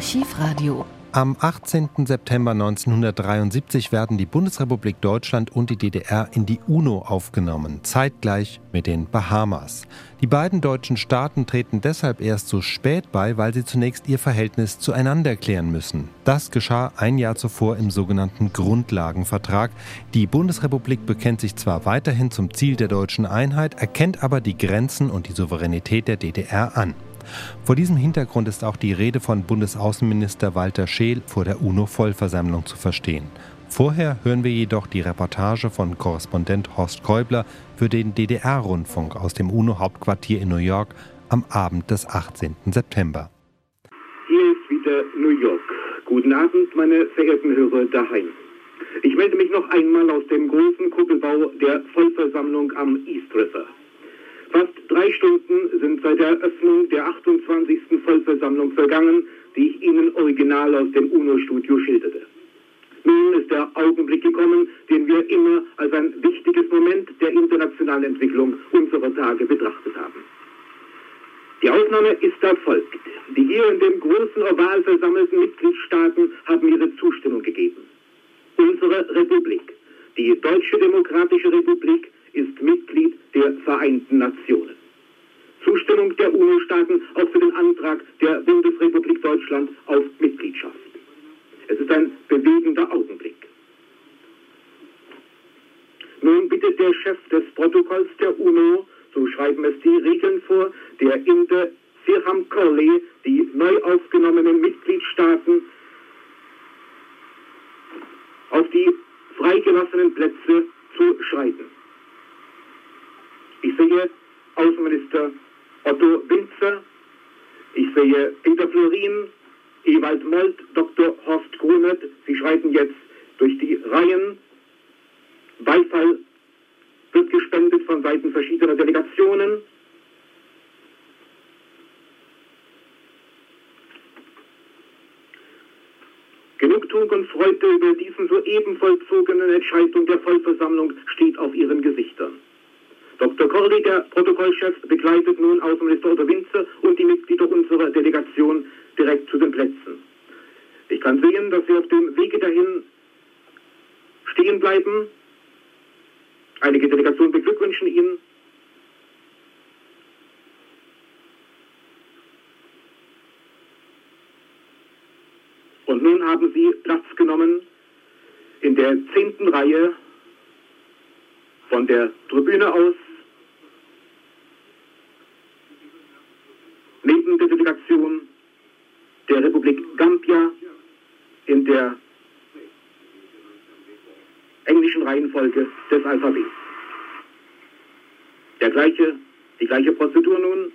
Archivradio. Am 18. September 1973 werden die Bundesrepublik Deutschland und die DDR in die UNO aufgenommen, zeitgleich mit den Bahamas. Die beiden deutschen Staaten treten deshalb erst so spät bei, weil sie zunächst ihr Verhältnis zueinander klären müssen. Das geschah ein Jahr zuvor im sogenannten Grundlagenvertrag. Die Bundesrepublik bekennt sich zwar weiterhin zum Ziel der deutschen Einheit, erkennt aber die Grenzen und die Souveränität der DDR an. Vor diesem Hintergrund ist auch die Rede von Bundesaußenminister Walter Scheel vor der UNO-Vollversammlung zu verstehen. Vorher hören wir jedoch die Reportage von Korrespondent Horst Käubler für den DDR-Rundfunk aus dem UNO-Hauptquartier in New York am Abend des 18. September. Hier ist wieder New York. Guten Abend, meine verehrten Hörer daheim. Ich melde mich noch einmal aus dem großen Kuppelbau der Vollversammlung am East River. Fast drei Stunden sind seit der Eröffnung der 28. Vollversammlung vergangen, die ich Ihnen original aus dem UNO-Studio schilderte. Nun ist der Augenblick gekommen, den wir immer als ein wichtiges Moment der internationalen Entwicklung unserer Tage betrachtet haben. Die Aufnahme ist erfolgt. Die hier in dem großen Oval versammelten Mitgliedstaaten haben ihre Zustimmung gegeben. Unsere Republik, die Deutsche Demokratische Republik, ist Mitglied der Vereinten Nationen. Zustimmung der UNO-Staaten auch für den Antrag der Bundesrepublik Deutschland auf Mitgliedschaft. Es ist ein bewegender Augenblick. Nun bittet der Chef des Protokolls der UNO, so schreiben es die Regeln vor, der Inder Sirham Corley, die neu aufgenommenen Mitgliedstaaten auf die freigelassenen Plätze zu schreiten. Ich sehe Außenminister Otto Winzer, ich sehe Peter Florin, Ewald Molt, Dr. Horst Grunert. Sie schreiten jetzt durch die Reihen. Beifall wird gespendet von Seiten verschiedener Delegationen. Genugtuung und Freude über diesen soeben vollzogenen Entscheidung der Vollversammlung steht auf ihren Gesichtern. Dr. Der Protokollchef, begleitet nun Außenminister Otto Winzer und die Mitglieder unserer Delegation direkt zu den Plätzen. Ich kann sehen, dass sie auf dem Wege dahin stehen bleiben. Einige Delegationen beglückwünschen ihn. Und nun haben sie Platz genommen in der zehnten Reihe von der Tribüne aus der Delegation der Republik Gambia in der englischen Reihenfolge des Alphabets. Der gleiche, die gleiche Prozedur nun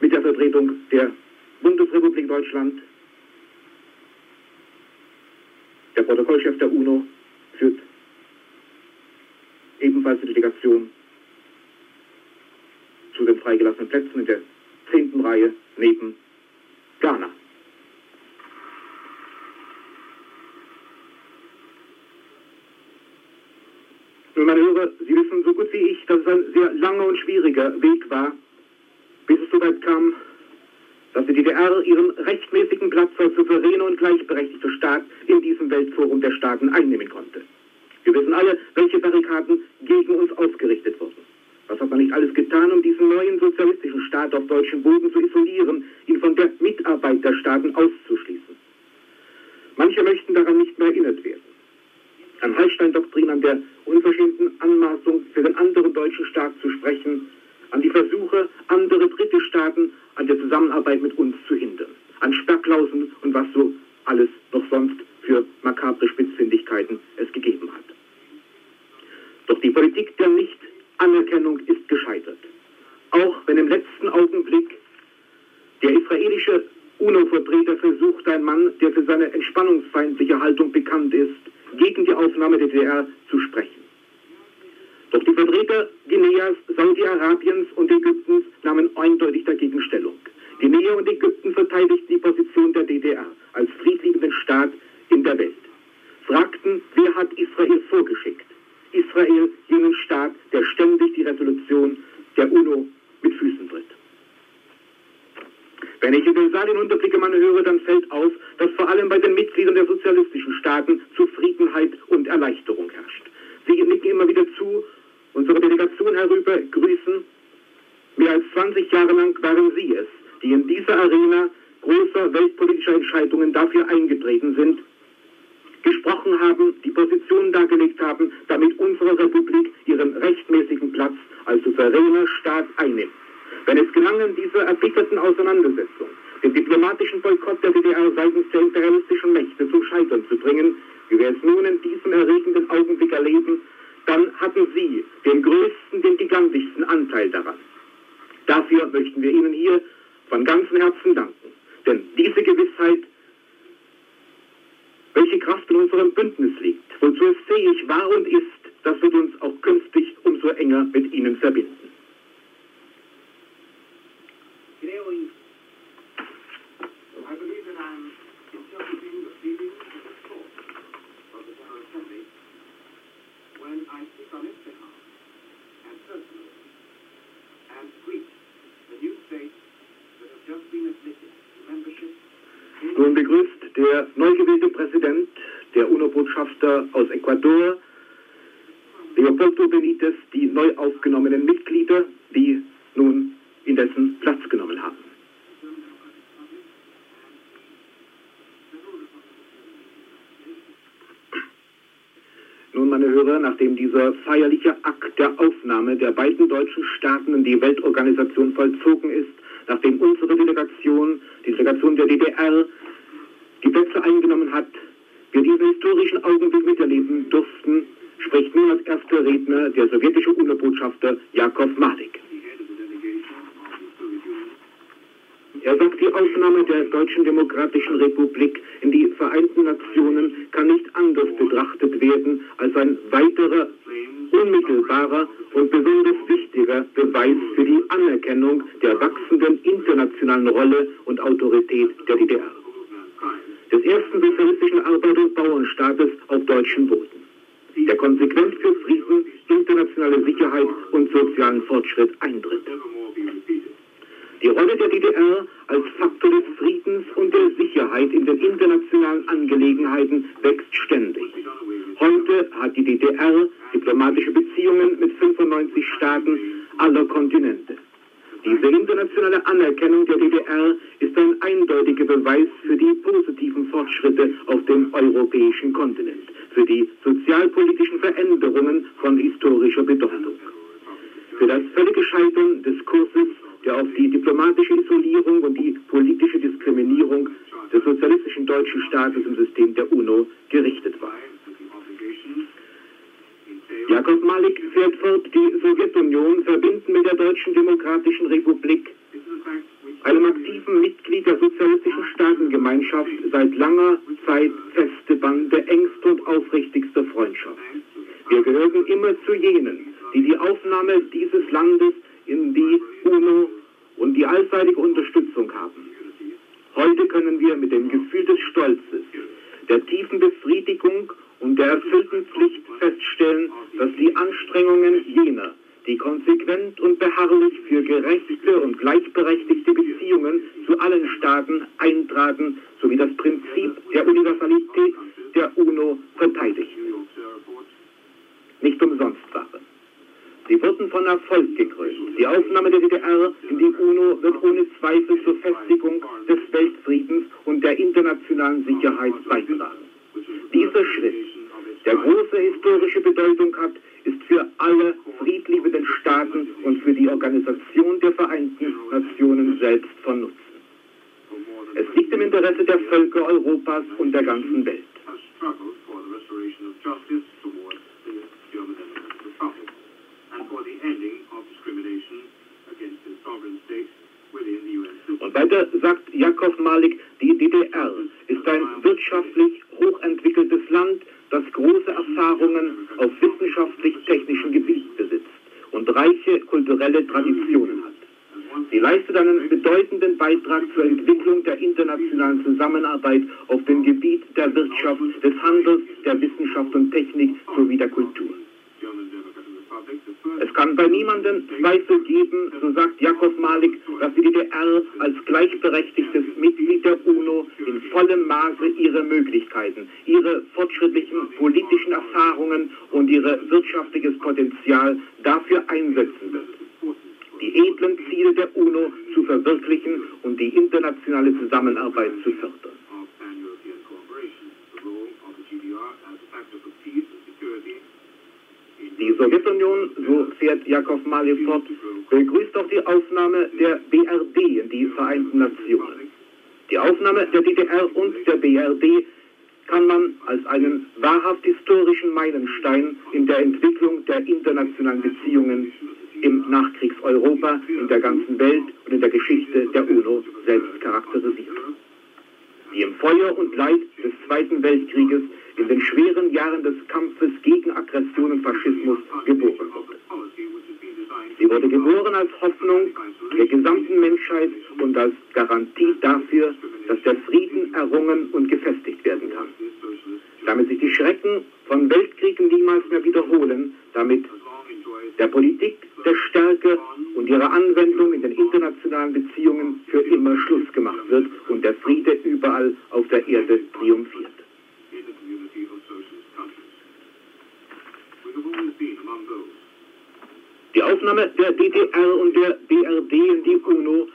mit der Vertretung der Bundesrepublik Deutschland. Der Protokollchef der UNO führt ebenfalls die Delegation zu den freigelassenen Plätzen in der zehnten Reihe neben Ghana. Nun, meine Hörer, Sie wissen so gut wie ich, dass es ein sehr langer und schwieriger Weg war, bis es soweit kam, dass die DDR ihren rechtmäßigen Platz als souveräner und gleichberechtigter Staat in diesem Weltforum der Staaten einnehmen konnte. Wir wissen alle, welche Barrikaden gegen uns ausgerichtet wurden. Was hat man nicht alles getan, um diesen neuen sozialistischen Staat auf deutschem Boden zu isolieren, ihn von der Mitarbeit der Staaten auszuschließen? Manche möchten daran nicht mehr erinnert werden. An Hallstein-Doktrin, an der unverschämten Anmaßung, für den anderen deutschen Staat zu sprechen, an die Versuche, andere dritte Staaten an der Zusammenarbeit mit uns zu hindern, an Sperrklauseln und was so alles noch sonst für makabre Spitzfindigkeiten es gegeben hat. Doch die Politik der Nicht-Anerkennung ist gescheitert. Auch wenn im letzten Augenblick der israelische UNO-Vertreter versucht, ein Mann, der für seine entspannungsfeindliche Haltung bekannt ist, gegen die Aufnahme der DDR zu sprechen. Doch die Vertreter Guineas, Saudi-Arabiens und Ägyptens nahmen eindeutig dagegen Stellung. Guinea und Ägypten verteidigten die Position der DDR als friedliebenden Staat in der Welt. Fragten, wer hat Israel vorgeschickt? Israel, jenen Staat, der ständig die Resolution der UNO mit Füßen tritt. Wenn ich in den man höre, dann fällt auf, dass vor allem bei den Mitgliedern der sozialistischen Staaten Zufriedenheit und Erleichterung herrscht. Sie nicken immer wieder zu, unsere Delegation herüber grüßen. Mehr als 20 Jahre lang waren Sie es, die in dieser Arena großer weltpolitischer Entscheidungen dafür eingetreten sind, gesprochen haben, die Positionen dargelegt haben, damit unsere Republik ihren rechtmäßigen Platz als souveräner Staat einnimmt. Wenn es gelangen, diese erbitterten Auseinandersetzung, den diplomatischen Boykott der DDR seitens der imperialistischen Mächte zum Scheitern zu bringen, wie wir es nun in diesem erregenden Augenblick erleben, dann hatten Sie den größten, den gigantischsten Anteil daran. Dafür möchten wir Ihnen hier von ganzem Herzen danken. Denn diese Gewissheit, welche Kraft in unserem Bündnis liegt, wozu es fähig war und ist, das wird uns auch künftig umso enger mit Ihnen verbinden. Nun begrüßt der neu gewählte Präsident, der UNO-Botschafter aus Ecuador, Leopoldo Benitez, die neu aufgenommenen Mitglieder, die nun in dessen Platz genommen haben. Nun, meine Nachdem dieser feierliche Akt der Aufnahme der beiden deutschen Staaten in die Weltorganisation vollzogen ist, nachdem unsere Delegation, die Delegation der DDR, die Plätze eingenommen hat, wir diesen historischen Augenblick miterleben durften, spricht nun als erster Redner der sowjetische UNO-Botschafter Jakov Malik. Er sagt, die Aufnahme der Deutschen Demokratischen Republik in die Vereinten Nationen kann nicht anders betrachtet werden als ein weiterer, unmittelbarer und besonders wichtiger Beweis für die Anerkennung der wachsenden internationalen Rolle und Autorität der DDR. Des ersten sozialistischen Arbeiter- und Bauernstaates auf deutschem Boden der konsequent für Frieden, internationale Sicherheit und sozialen Fortschritt eintritt. Die Rolle der DDR als Faktor des Friedens und der Sicherheit in den internationalen Angelegenheiten wächst ständig. Heute hat die DDR diplomatische Beziehungen mit 95 Staaten aller Kontinente. Diese internationale Anerkennung der DDR ist ein eindeutiger Beweis für die positiven Fortschritte auf dem europäischen Kontinent, für die sozialpolitischen Veränderungen von historischer Bedeutung. Für das völlige Scheitern des Kurses der auf die diplomatische Isolierung und die politische Diskriminierung des sozialistischen deutschen Staates im System der UNO gerichtet war. Jakob Fort, die Sowjetunion verbinden mit der Deutschen Demokratischen Republik, einem aktiven Mitglied der sozialistischen Staatengemeinschaft, seit langer Zeit feste Bande engster und aufrichtigster Freundschaft. Wir gehören immer zu jenen, die die Aufnahme dieses Landes in die UNO und die allseitige Unterstützung haben. Heute können wir mit dem Gefühl des Stolzes, der tiefen Befriedigung und der erfüllten Pflicht feststellen, dass die Anstrengungen jener, die konsequent und beharrlich für gerechte und gleichberechtigte Beziehungen zu allen Staaten eintragen, sowie das Prinzip der Universalität der UNO verteidigen. Nicht umsonst waren. Sie wurden von Erfolg gekrönt. Die Aufnahme der DDR in die UNO wird ohne Zweifel zur Festigung des Weltfriedens und der internationalen Sicherheit beitragen. Dieser Schritt, der große historische Bedeutung hat, ist für alle friedliebenden Staaten und für die Organisation der Vereinten Nationen selbst von Nutzen. Es liegt im Interesse der Völker Europas und der ganzen Welt. Und weiter sagt Jakov Malik, die DDR ist ein wirtschaftlich hochentwickeltes Land, das große Erfahrungen auf wissenschaftlich-technischem Gebiet besitzt und reiche kulturelle Traditionen hat. Sie leistet einen bedeutenden Beitrag zur Entwicklung der internationalen Zusammenarbeit auf dem Gebiet der Wirtschaft, des Handels, der Wissenschaft und Technik sowie der Kultur. Es kann bei niemandem Zweifel geben, so sagt Jakob Malik, dass die DDR als gleichberechtigtes Mitglied der UNO in vollem Maße ihre Möglichkeiten, ihre fortschrittlichen politischen Erfahrungen und ihr wirtschaftliches Potenzial dafür einsetzen wird die edlen Ziele der UNO zu verwirklichen und die internationale Zusammenarbeit zu fördern. Die So fährt Jakov Mali fort, begrüßt auch die Aufnahme der BRD in die Vereinten Nationen. Die Aufnahme der DDR und der BRD kann man als einen wahrhaft historischen Meilenstein in der Entwicklung der internationalen Beziehungen im Nachkriegseuropa, in der ganzen Welt und in der Geschichte der UNO selbst charakterisieren. Die im Feuer und Leid des Zweiten Weltkrieges in den schweren Jahren des Kampfes gegen Aggression und Faschismus geboren wurde. Sie wurde geboren als Hoffnung der gesamten Menschheit und als Garantie dafür, dass der Frieden errungen und gefestigt werden kann. Damit sich die Schrecken von Weltkriegen niemals mehr wiederholen, damit der Politik der Stärke und ihrer Anwendung in den internationalen Beziehungen für immer Schluss gemacht wird und der Friede überall auf der Erde triumphiert. Die Aufnahme der DDR und der BRD in die UNO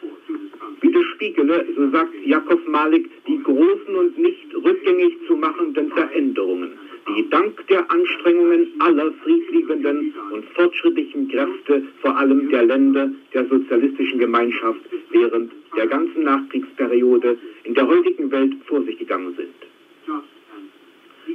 widerspiegele, so sagt Jakob Malik, die großen und nicht rückgängig zu machenden Veränderungen, die dank der Anstrengungen aller friedliebenden und fortschrittlichen Kräfte, vor allem der Länder der sozialistischen Gemeinschaft, während der ganzen Nachkriegsperiode in der heutigen Welt vor sich gegangen sind.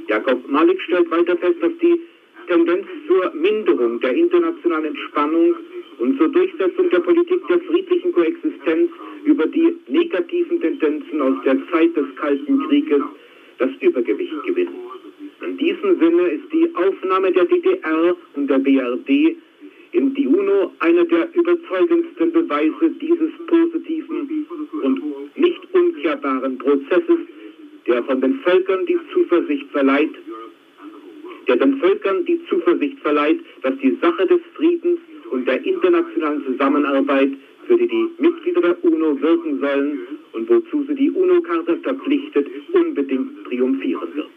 Jakob Malik stellt weiter fest, dass die Tendenz zur Minderung der internationalen Entspannung und zur Durchsetzung der Politik der friedlichen Koexistenz über die negativen Tendenzen aus der Zeit des Kalten Krieges das Übergewicht gewinnt. In diesem Sinne ist die Aufnahme der DDR und der BRD in die UNO einer der überzeugendsten Beweise dieses positiven und nicht umkehrbaren Prozesses, der von den Völkern die Zuversicht verleiht, der den Völkern die Zuversicht verleiht, dass die Sache des Friedens der internationalen Zusammenarbeit, für die die Mitglieder der UNO wirken sollen und wozu sie die UNO-Charta verpflichtet, unbedingt triumphieren wird.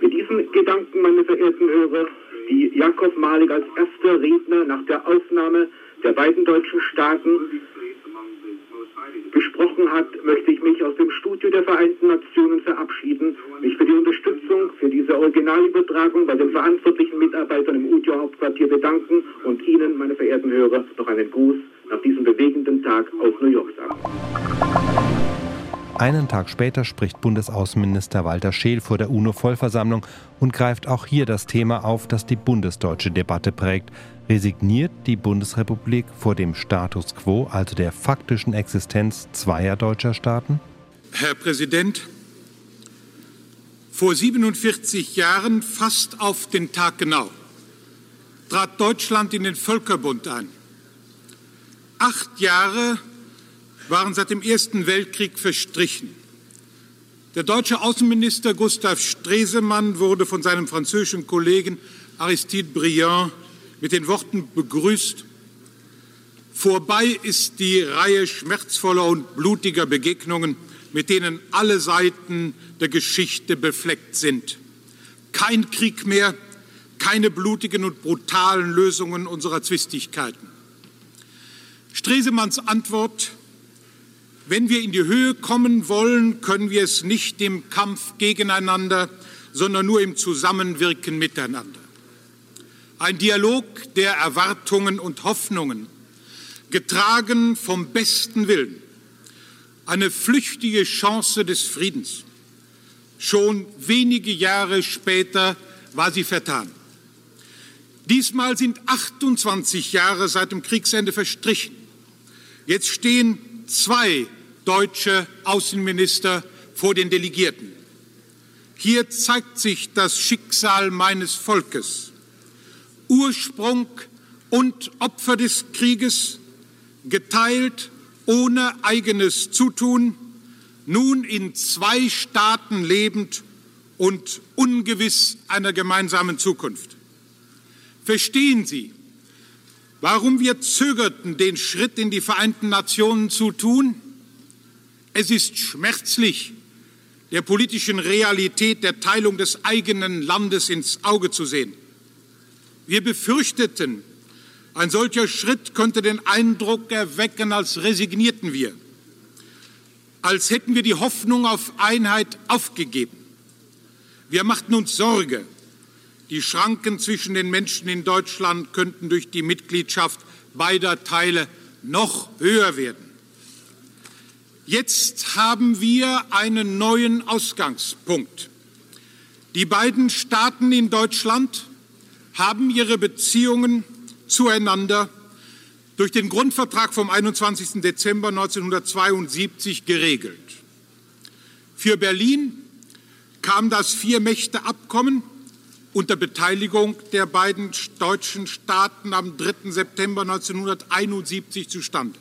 Mit diesen Gedanken, meine verehrten Hörer, die Jakob Malik als erster Redner nach der Aufnahme der beiden deutschen Staaten besprochen hat, möchte ich mich aus dem Studio der Vereinten Nationen verabschieden, mich für die Unterstützung für diese Originalübertragung bei den verantwortlichen Mitarbeitern im UTIO-Hauptquartier bedanken und Ihnen, meine verehrten Hörer, noch einen Gruß nach diesem bewegenden Tag aus New York sagen. Einen Tag später spricht Bundesaußenminister Walter Scheel vor der UNO-Vollversammlung und greift auch hier das Thema auf, das die bundesdeutsche Debatte prägt. Resigniert die Bundesrepublik vor dem Status quo, also der faktischen Existenz zweier deutscher Staaten? Herr Präsident, vor 47 Jahren, fast auf den Tag genau, trat Deutschland in den Völkerbund ein. Acht Jahre waren seit dem Ersten Weltkrieg verstrichen. Der deutsche Außenminister Gustav Stresemann wurde von seinem französischen Kollegen Aristide Briand mit den Worten begrüßt, vorbei ist die Reihe schmerzvoller und blutiger Begegnungen, mit denen alle Seiten der Geschichte befleckt sind. Kein Krieg mehr, keine blutigen und brutalen Lösungen unserer Zwistigkeiten. Stresemanns Antwort wenn wir in die Höhe kommen wollen, können wir es nicht im Kampf gegeneinander, sondern nur im Zusammenwirken miteinander. Ein Dialog der Erwartungen und Hoffnungen, getragen vom besten Willen, eine flüchtige Chance des Friedens. Schon wenige Jahre später war sie vertan. Diesmal sind 28 Jahre seit dem Kriegsende verstrichen. Jetzt stehen zwei deutsche Außenminister vor den Delegierten. Hier zeigt sich das Schicksal meines Volkes. Ursprung und Opfer des Krieges, geteilt ohne eigenes Zutun, nun in zwei Staaten lebend, und ungewiss einer gemeinsamen Zukunft. Verstehen Sie, warum wir zögerten, den Schritt in die Vereinten Nationen zu tun? Es ist schmerzlich, der politischen Realität der Teilung des eigenen Landes ins Auge zu sehen. Wir befürchteten, ein solcher Schritt könnte den Eindruck erwecken, als resignierten wir, als hätten wir die Hoffnung auf Einheit aufgegeben. Wir machten uns Sorge, die Schranken zwischen den Menschen in Deutschland könnten durch die Mitgliedschaft beider Teile noch höher werden. Jetzt haben wir einen neuen Ausgangspunkt. Die beiden Staaten in Deutschland haben ihre Beziehungen zueinander durch den Grundvertrag vom 21. Dezember 1972 geregelt. Für Berlin kam das Vier-Mächte-Abkommen unter Beteiligung der beiden deutschen Staaten am 3. September 1971 zustande.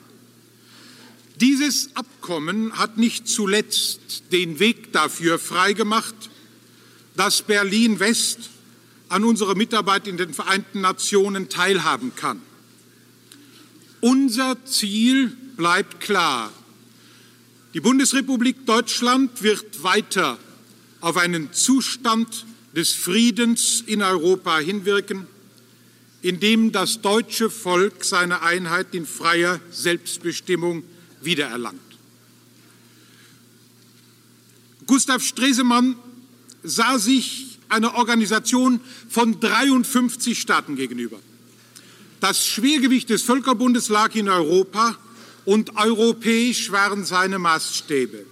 Dieses Abkommen hat nicht zuletzt den Weg dafür freigemacht, dass Berlin West an unserer Mitarbeit in den Vereinten Nationen teilhaben kann. Unser Ziel bleibt klar. Die Bundesrepublik Deutschland wird weiter auf einen Zustand des Friedens in Europa hinwirken, in dem das deutsche Volk seine Einheit in freier Selbstbestimmung wiedererlangt. Gustav Stresemann sah sich einer Organisation von 53 Staaten gegenüber. Das Schwergewicht des Völkerbundes lag in Europa und europäisch waren seine Maßstäbe.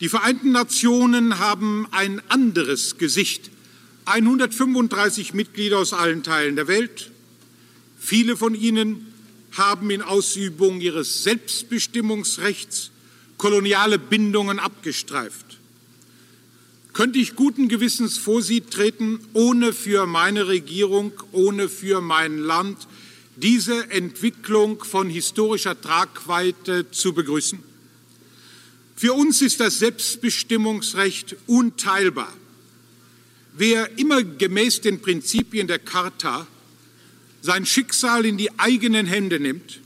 Die Vereinten Nationen haben ein anderes Gesicht. 135 Mitglieder aus allen Teilen der Welt. Viele von ihnen haben in Ausübung ihres Selbstbestimmungsrechts koloniale Bindungen abgestreift. Könnte ich guten Gewissens vor Sie treten, ohne für meine Regierung, ohne für mein Land diese Entwicklung von historischer Tragweite zu begrüßen? Für uns ist das Selbstbestimmungsrecht unteilbar. Wer immer gemäß den Prinzipien der Charta sein Schicksal in die eigenen Hände nimmt,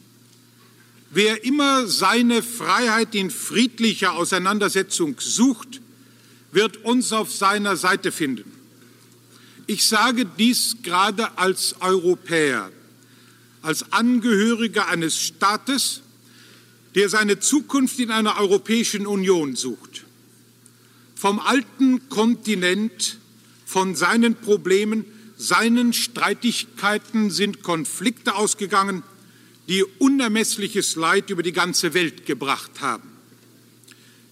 wer immer seine Freiheit in friedlicher Auseinandersetzung sucht, wird uns auf seiner Seite finden. Ich sage dies gerade als Europäer, als Angehöriger eines Staates, der seine Zukunft in einer Europäischen Union sucht. Vom alten Kontinent, von seinen Problemen, seinen Streitigkeiten sind Konflikte ausgegangen, die unermessliches Leid über die ganze Welt gebracht haben.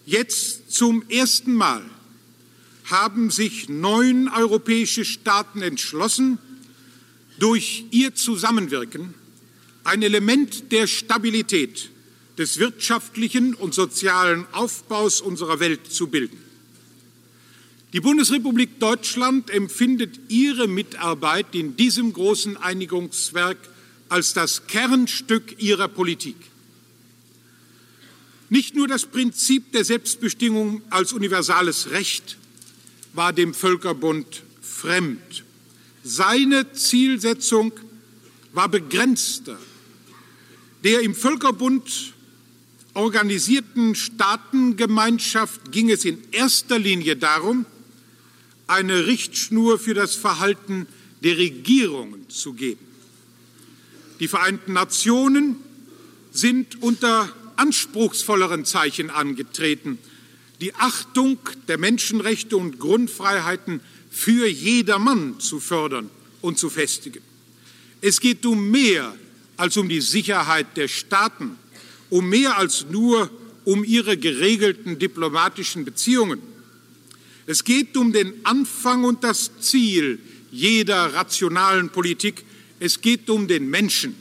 Jetzt zum ersten Mal haben sich neun europäische Staaten entschlossen, durch ihr Zusammenwirken ein Element der Stabilität des wirtschaftlichen und sozialen Aufbaus unserer Welt zu bilden. Die Bundesrepublik Deutschland empfindet ihre Mitarbeit in diesem großen Einigungswerk als das Kernstück ihrer Politik. Nicht nur das Prinzip der Selbstbestimmung als universales Recht war dem Völkerbund fremd. Seine Zielsetzung war begrenzter. Der im Völkerbund organisierten Staatengemeinschaft ging es in erster Linie darum, eine Richtschnur für das Verhalten der Regierungen zu geben. Die Vereinten Nationen sind unter anspruchsvolleren Zeichen angetreten, die Achtung der Menschenrechte und Grundfreiheiten für jedermann zu fördern und zu festigen. Es geht um mehr als um die Sicherheit der Staaten um mehr als nur um ihre geregelten diplomatischen Beziehungen. Es geht um den Anfang und das Ziel jeder rationalen Politik. Es geht um den Menschen.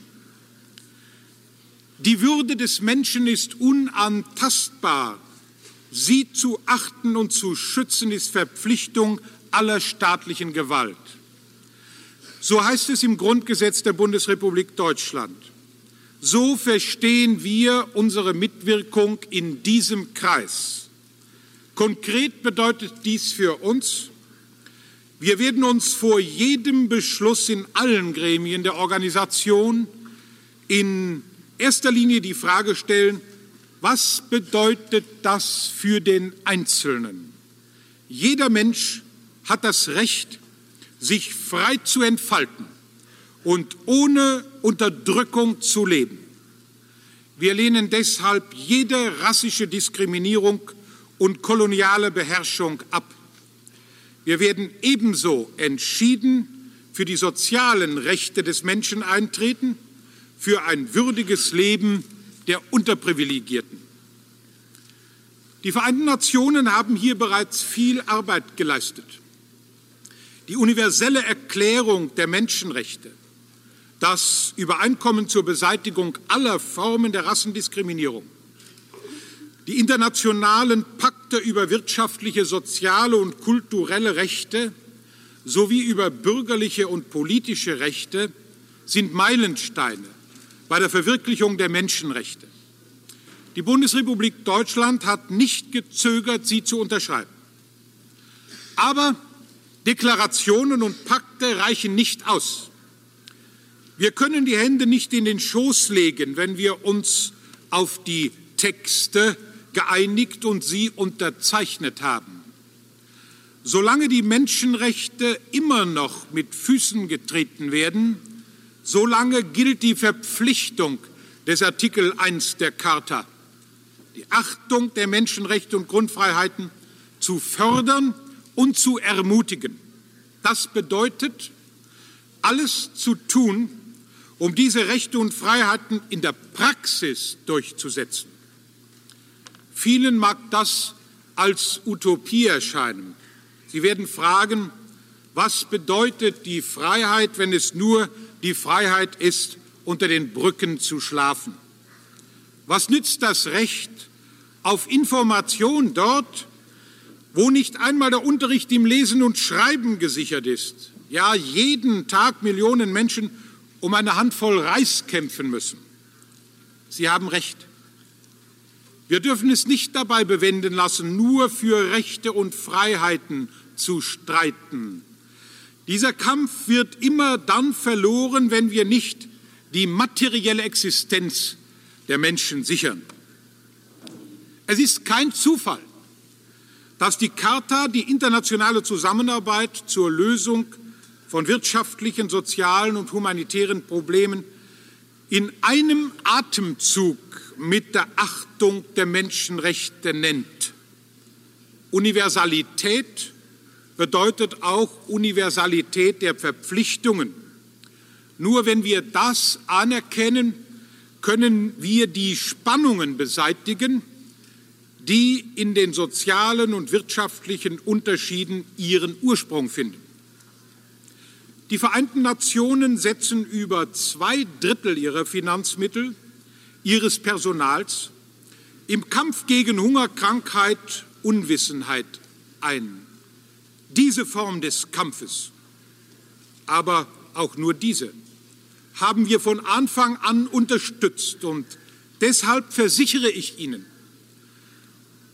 Die Würde des Menschen ist unantastbar. Sie zu achten und zu schützen ist Verpflichtung aller staatlichen Gewalt. So heißt es im Grundgesetz der Bundesrepublik Deutschland. So verstehen wir unsere Mitwirkung in diesem Kreis. Konkret bedeutet dies für uns, wir werden uns vor jedem Beschluss in allen Gremien der Organisation in erster Linie die Frage stellen, was bedeutet das für den Einzelnen? Jeder Mensch hat das Recht, sich frei zu entfalten und ohne Unterdrückung zu leben. Wir lehnen deshalb jede rassische Diskriminierung und koloniale Beherrschung ab. Wir werden ebenso entschieden für die sozialen Rechte des Menschen eintreten, für ein würdiges Leben der Unterprivilegierten. Die Vereinten Nationen haben hier bereits viel Arbeit geleistet. Die universelle Erklärung der Menschenrechte, das Übereinkommen zur Beseitigung aller Formen der Rassendiskriminierung, die internationalen Pakte über wirtschaftliche, soziale und kulturelle Rechte sowie über bürgerliche und politische Rechte sind Meilensteine bei der Verwirklichung der Menschenrechte. Die Bundesrepublik Deutschland hat nicht gezögert, sie zu unterschreiben. Aber Deklarationen und Pakte reichen nicht aus. Wir können die Hände nicht in den Schoß legen, wenn wir uns auf die Texte geeinigt und sie unterzeichnet haben. Solange die Menschenrechte immer noch mit Füßen getreten werden, solange gilt die Verpflichtung des Artikel 1 der Charta, die Achtung der Menschenrechte und Grundfreiheiten zu fördern und zu ermutigen. Das bedeutet, alles zu tun, um diese Rechte und Freiheiten in der Praxis durchzusetzen. Vielen mag das als Utopie erscheinen. Sie werden fragen, was bedeutet die Freiheit, wenn es nur die Freiheit ist, unter den Brücken zu schlafen? Was nützt das Recht auf Information dort, wo nicht einmal der Unterricht im Lesen und Schreiben gesichert ist? Ja, jeden Tag Millionen Menschen um eine Handvoll Reis kämpfen müssen. Sie haben recht. Wir dürfen es nicht dabei bewenden lassen, nur für Rechte und Freiheiten zu streiten. Dieser Kampf wird immer dann verloren, wenn wir nicht die materielle Existenz der Menschen sichern. Es ist kein Zufall, dass die Charta die internationale Zusammenarbeit zur Lösung von wirtschaftlichen, sozialen und humanitären Problemen in einem Atemzug mit der Achtung der Menschenrechte nennt. Universalität bedeutet auch Universalität der Verpflichtungen. Nur wenn wir das anerkennen, können wir die Spannungen beseitigen, die in den sozialen und wirtschaftlichen Unterschieden ihren Ursprung finden. Die Vereinten Nationen setzen über zwei Drittel ihrer Finanzmittel, ihres Personals im Kampf gegen Hunger, Krankheit, Unwissenheit ein. Diese Form des Kampfes, aber auch nur diese, haben wir von Anfang an unterstützt und deshalb versichere ich Ihnen,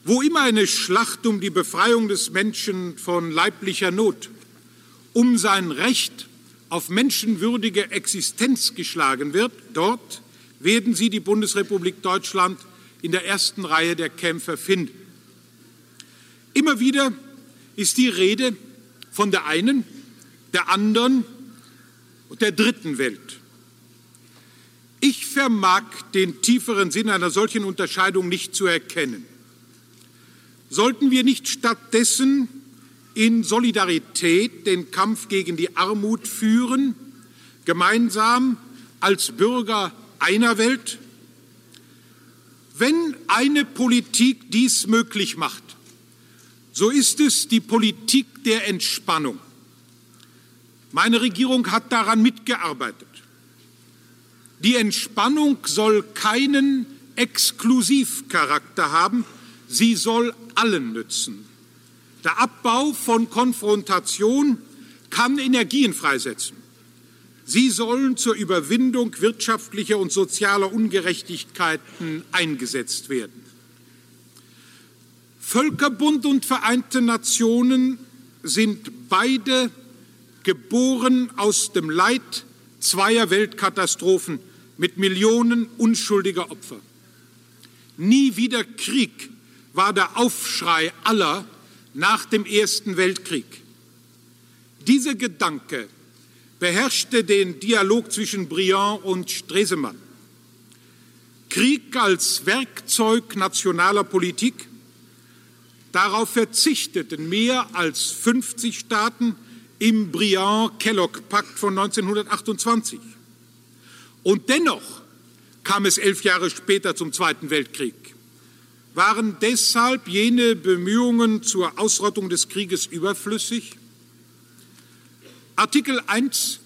wo immer eine Schlacht um die Befreiung des Menschen von leiblicher Not, um sein Recht auf menschenwürdige Existenz geschlagen wird, dort werden Sie die Bundesrepublik Deutschland in der ersten Reihe der Kämpfer finden. Immer wieder ist die Rede von der einen, der anderen und der dritten Welt. Ich vermag den tieferen Sinn einer solchen Unterscheidung nicht zu erkennen. Sollten wir nicht stattdessen in Solidarität den Kampf gegen die Armut führen, gemeinsam als Bürger einer Welt? Wenn eine Politik dies möglich macht, so ist es die Politik der Entspannung. Meine Regierung hat daran mitgearbeitet. Die Entspannung soll keinen Exklusivcharakter haben, sie soll allen nützen. Der Abbau von Konfrontation kann Energien freisetzen. Sie sollen zur Überwindung wirtschaftlicher und sozialer Ungerechtigkeiten eingesetzt werden. Völkerbund und Vereinte Nationen sind beide geboren aus dem Leid zweier Weltkatastrophen mit Millionen unschuldiger Opfer. Nie wieder Krieg war der Aufschrei aller nach dem Ersten Weltkrieg. Dieser Gedanke beherrschte den Dialog zwischen Briand und Stresemann. Krieg als Werkzeug nationaler Politik, darauf verzichteten mehr als 50 Staaten im Briand-Kellogg-Pakt von 1928. Und dennoch kam es elf Jahre später zum Zweiten Weltkrieg. Waren deshalb jene Bemühungen zur Ausrottung des Krieges überflüssig? Artikel 1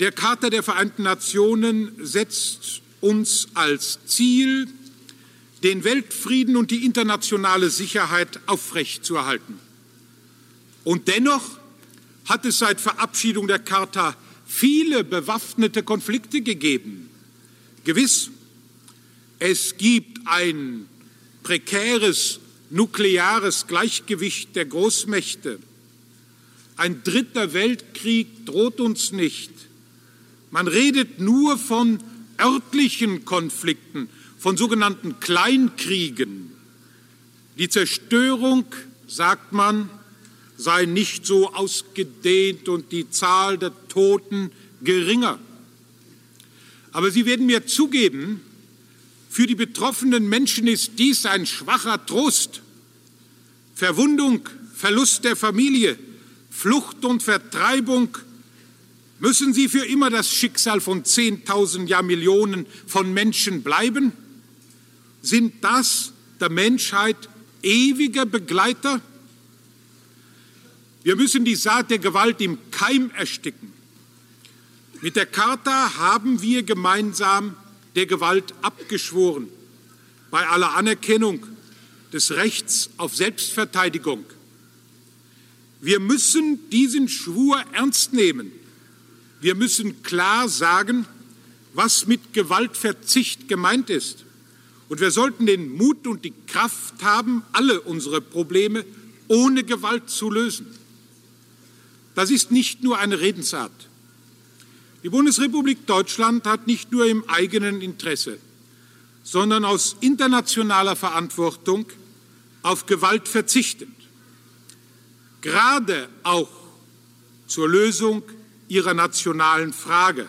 der Charta der Vereinten Nationen setzt uns als Ziel, den Weltfrieden und die internationale Sicherheit aufrechtzuerhalten. Und dennoch hat es seit Verabschiedung der Charta viele bewaffnete Konflikte gegeben. Gewiss, es gibt ein prekäres nukleares Gleichgewicht der Großmächte. Ein dritter Weltkrieg droht uns nicht. Man redet nur von örtlichen Konflikten, von sogenannten Kleinkriegen. Die Zerstörung, sagt man, sei nicht so ausgedehnt und die Zahl der Toten geringer. Aber Sie werden mir zugeben, für die betroffenen Menschen ist dies ein schwacher Trost. Verwundung, Verlust der Familie, Flucht und Vertreibung Müssen sie für immer das Schicksal von Zehntausend, ja Millionen von Menschen bleiben? Sind das der Menschheit ewige Begleiter? Wir müssen die Saat der Gewalt im Keim ersticken. Mit der Charta haben wir gemeinsam der Gewalt abgeschworen, bei aller Anerkennung des Rechts auf Selbstverteidigung. Wir müssen diesen Schwur ernst nehmen. Wir müssen klar sagen, was mit Gewaltverzicht gemeint ist. Und wir sollten den Mut und die Kraft haben, alle unsere Probleme ohne Gewalt zu lösen. Das ist nicht nur eine Redensart. Die Bundesrepublik Deutschland hat nicht nur im eigenen Interesse, sondern aus internationaler Verantwortung auf Gewalt verzichtet. Gerade auch zur Lösung ihrer nationalen Frage.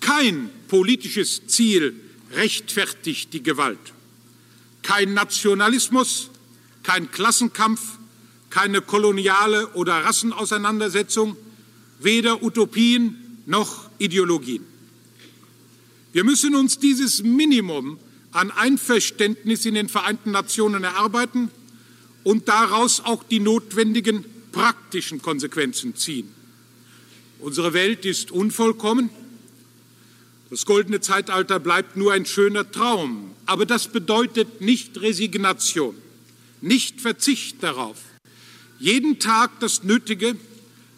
Kein politisches Ziel rechtfertigt die Gewalt. Kein Nationalismus, kein Klassenkampf, keine koloniale oder Rassenauseinandersetzung, weder Utopien noch Ideologien. Wir müssen uns dieses Minimum an Einverständnis in den Vereinten Nationen erarbeiten und daraus auch die notwendigen praktischen Konsequenzen ziehen. Unsere Welt ist unvollkommen. Das goldene Zeitalter bleibt nur ein schöner Traum. Aber das bedeutet nicht Resignation, nicht Verzicht darauf jeden Tag das Nötige,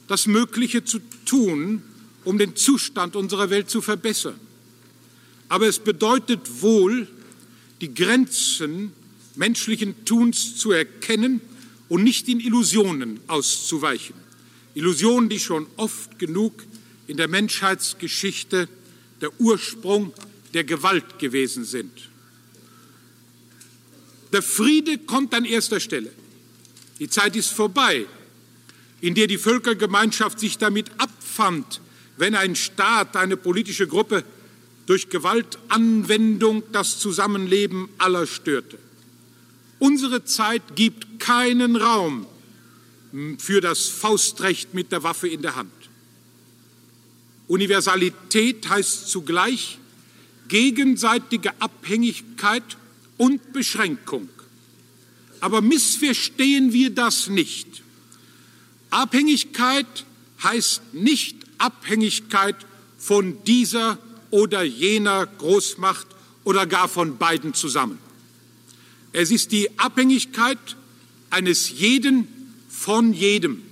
das Mögliche zu tun, um den Zustand unserer Welt zu verbessern. Aber es bedeutet wohl, die Grenzen menschlichen Tuns zu erkennen und nicht in Illusionen auszuweichen. Illusionen, die schon oft genug in der Menschheitsgeschichte der Ursprung der Gewalt gewesen sind. Der Friede kommt an erster Stelle. Die Zeit ist vorbei, in der die Völkergemeinschaft sich damit abfand, wenn ein Staat, eine politische Gruppe durch Gewaltanwendung das Zusammenleben aller störte. Unsere Zeit gibt keinen Raum für das Faustrecht mit der Waffe in der Hand. Universalität heißt zugleich gegenseitige Abhängigkeit und Beschränkung. Aber missverstehen wir das nicht. Abhängigkeit heißt nicht Abhängigkeit von dieser oder jener Großmacht oder gar von beiden zusammen. Es ist die Abhängigkeit eines jeden von jedem,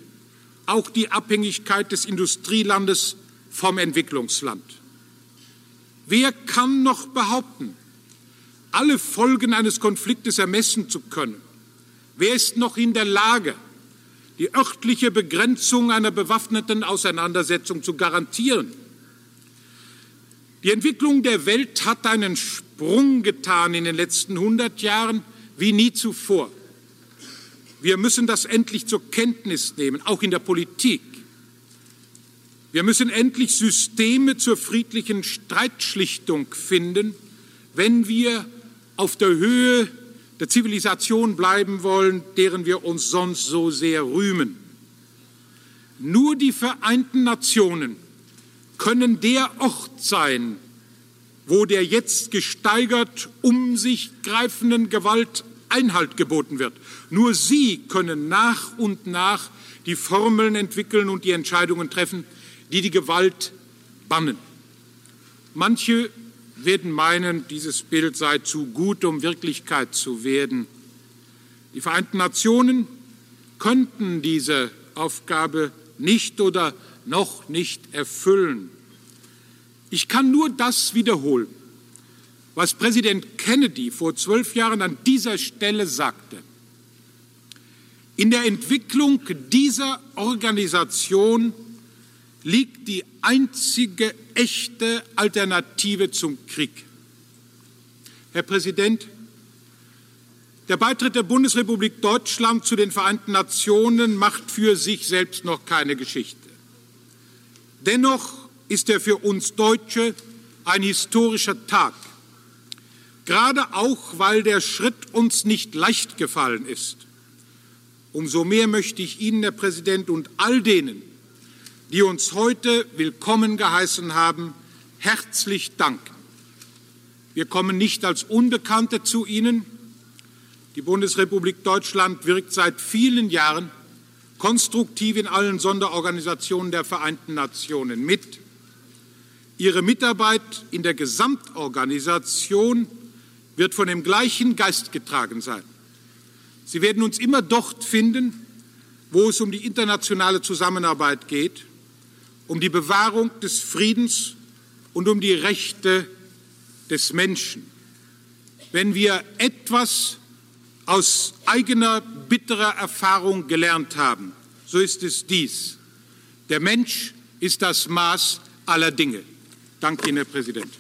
auch die Abhängigkeit des Industrielandes vom Entwicklungsland. Wer kann noch behaupten, alle Folgen eines Konfliktes ermessen zu können? Wer ist noch in der Lage, die örtliche Begrenzung einer bewaffneten Auseinandersetzung zu garantieren? Die Entwicklung der Welt hat einen Sprung getan in den letzten 100 Jahren wie nie zuvor. Wir müssen das endlich zur Kenntnis nehmen, auch in der Politik. Wir müssen endlich Systeme zur friedlichen Streitschlichtung finden, wenn wir auf der Höhe der Zivilisation bleiben wollen, deren wir uns sonst so sehr rühmen. Nur die Vereinten Nationen können der Ort sein, wo der jetzt gesteigert um sich greifenden Gewalt Einhalt geboten wird. Nur sie können nach und nach die Formeln entwickeln und die Entscheidungen treffen, die die Gewalt bannen. Manche werden meinen, dieses Bild sei zu gut, um Wirklichkeit zu werden. Die Vereinten Nationen könnten diese Aufgabe nicht oder noch nicht erfüllen. Ich kann nur das wiederholen, was Präsident Kennedy vor zwölf Jahren an dieser Stelle sagte. In der Entwicklung dieser Organisation liegt die einzige echte Alternative zum Krieg. Herr Präsident, der Beitritt der Bundesrepublik Deutschland zu den Vereinten Nationen macht für sich selbst noch keine Geschichte. Dennoch ist er für uns Deutsche ein historischer Tag, gerade auch weil der Schritt uns nicht leicht gefallen ist. Umso mehr möchte ich Ihnen, Herr Präsident, und all denen, die uns heute willkommen geheißen haben, herzlich danken. Wir kommen nicht als Unbekannte zu Ihnen. Die Bundesrepublik Deutschland wirkt seit vielen Jahren konstruktiv in allen Sonderorganisationen der Vereinten Nationen mit. Ihre Mitarbeit in der Gesamtorganisation wird von dem gleichen Geist getragen sein. Sie werden uns immer dort finden, wo es um die internationale Zusammenarbeit geht, um die Bewahrung des Friedens und um die Rechte des Menschen. Wenn wir etwas aus eigener bitterer Erfahrung gelernt haben, so ist es dies. Der Mensch ist das Maß aller Dinge. Danke Ihnen, Herr Präsident.